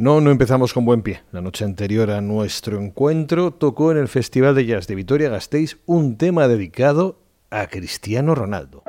No, no empezamos con buen pie. La noche anterior a nuestro encuentro tocó en el Festival de Jazz de Vitoria-Gasteiz un tema dedicado a Cristiano Ronaldo.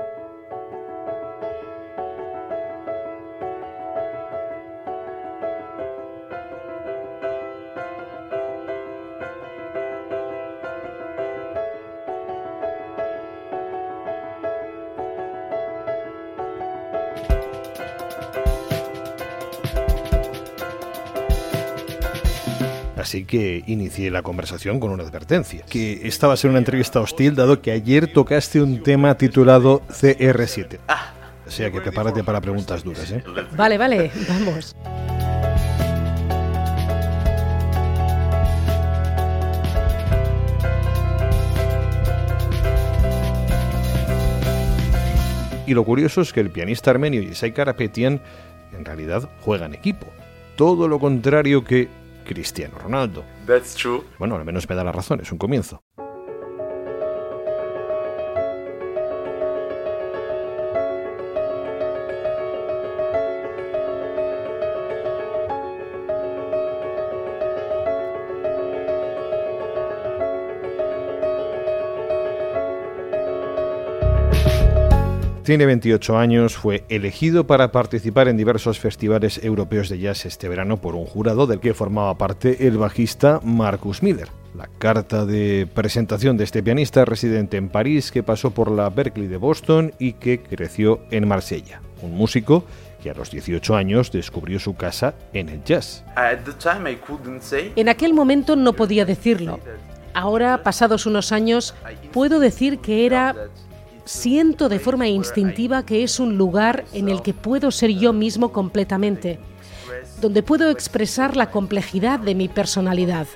Así que inicié la conversación con una advertencia, que esta va a ser una entrevista hostil dado que ayer tocaste un tema titulado CR7. O sea que prepárate para preguntas duras, ¿eh? Vale, vale, vamos. Y lo curioso es que el pianista armenio Yesai Karapetian en realidad juega en equipo. Todo lo contrario que Cristiano Ronaldo. That's true. Bueno, al menos me da la razón, es un comienzo. Tiene 28 años, fue elegido para participar en diversos festivales europeos de jazz este verano por un jurado del que formaba parte el bajista Marcus Miller. La carta de presentación de este pianista residente en París que pasó por la Berkeley de Boston y que creció en Marsella. Un músico que a los 18 años descubrió su casa en el jazz. En aquel momento no podía decirlo. Ahora, pasados unos años, puedo decir que era siento de forma instintiva que es un lugar en el que puedo ser yo mismo completamente, donde puedo expresar la complejidad de mi personalidad.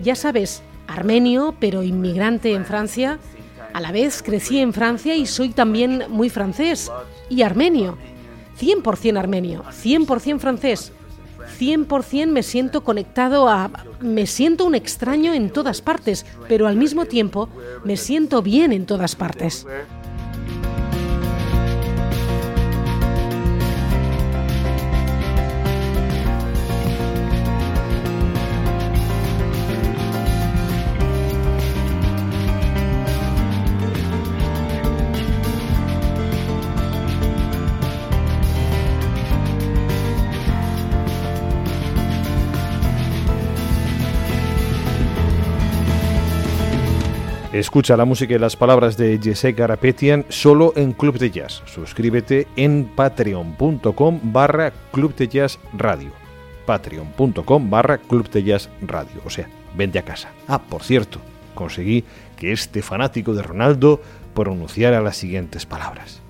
Ya sabes, armenio, pero inmigrante en Francia, a la vez crecí en Francia y soy también muy francés y armenio. 100% armenio, 100% francés. 100% me siento conectado a... Me siento un extraño en todas partes, pero al mismo tiempo me siento bien en todas partes. Escucha la música y las palabras de Jesse Garapetian solo en Club de Jazz. Suscríbete en patreon.com barra Club de Jazz Radio. Patreon.com barra Club de Jazz Radio. O sea, vente a casa. Ah, por cierto, conseguí que este fanático de Ronaldo pronunciara las siguientes palabras.